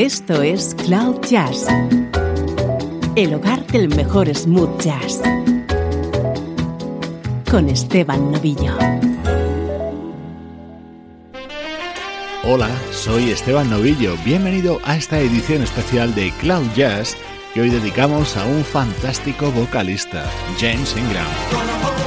Esto es Cloud Jazz, el hogar del mejor smooth jazz, con Esteban Novillo. Hola, soy Esteban Novillo. Bienvenido a esta edición especial de Cloud Jazz que hoy dedicamos a un fantástico vocalista, James Ingram.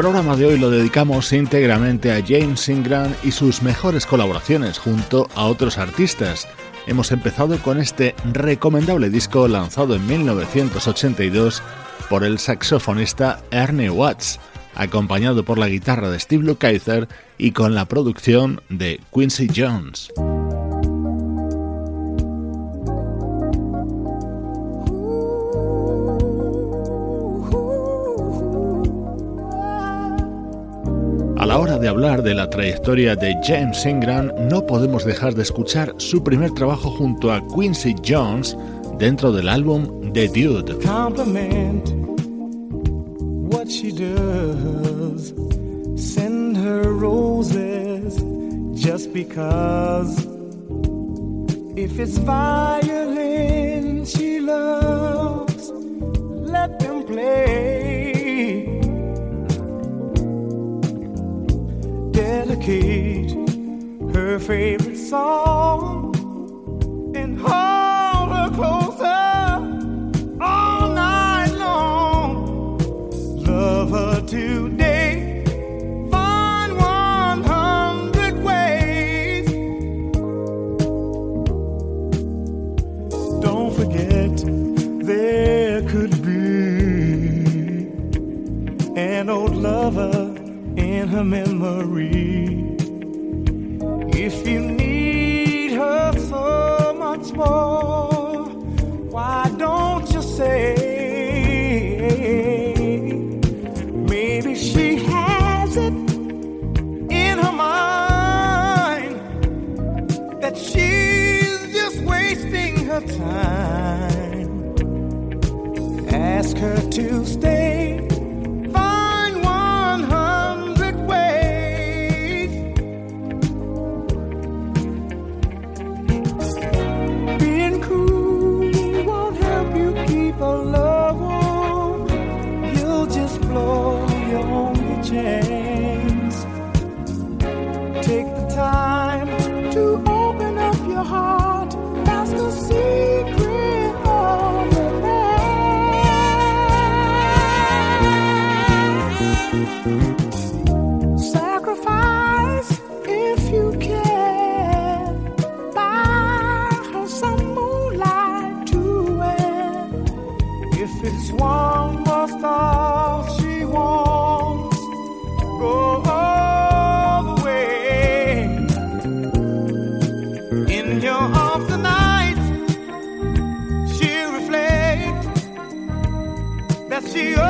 Programa de hoy lo dedicamos íntegramente a James Ingram y sus mejores colaboraciones junto a otros artistas. Hemos empezado con este recomendable disco lanzado en 1982 por el saxofonista Ernie Watts, acompañado por la guitarra de Steve Lukather y con la producción de Quincy Jones. La hora de hablar de la trayectoria de James Ingram, no podemos dejar de escuchar su primer trabajo junto a Quincy Jones dentro del álbum The Dude. What she does. Send her roses just because. If it's violin, loves, let them play. Dedicate her favorite song and hold her closer all night long. Love her today. Find 100 ways. Don't forget, there could be an old lover in her memory. If you need her so much more, why don't you say? Maybe she has it in her mind that she's just wasting her time. Ask her to stay. Chains. Take the time to open up your heart. That's the secret of the past. Sacrifice if you can. Buy her some moonlight to wear. If it's one more star she wants, she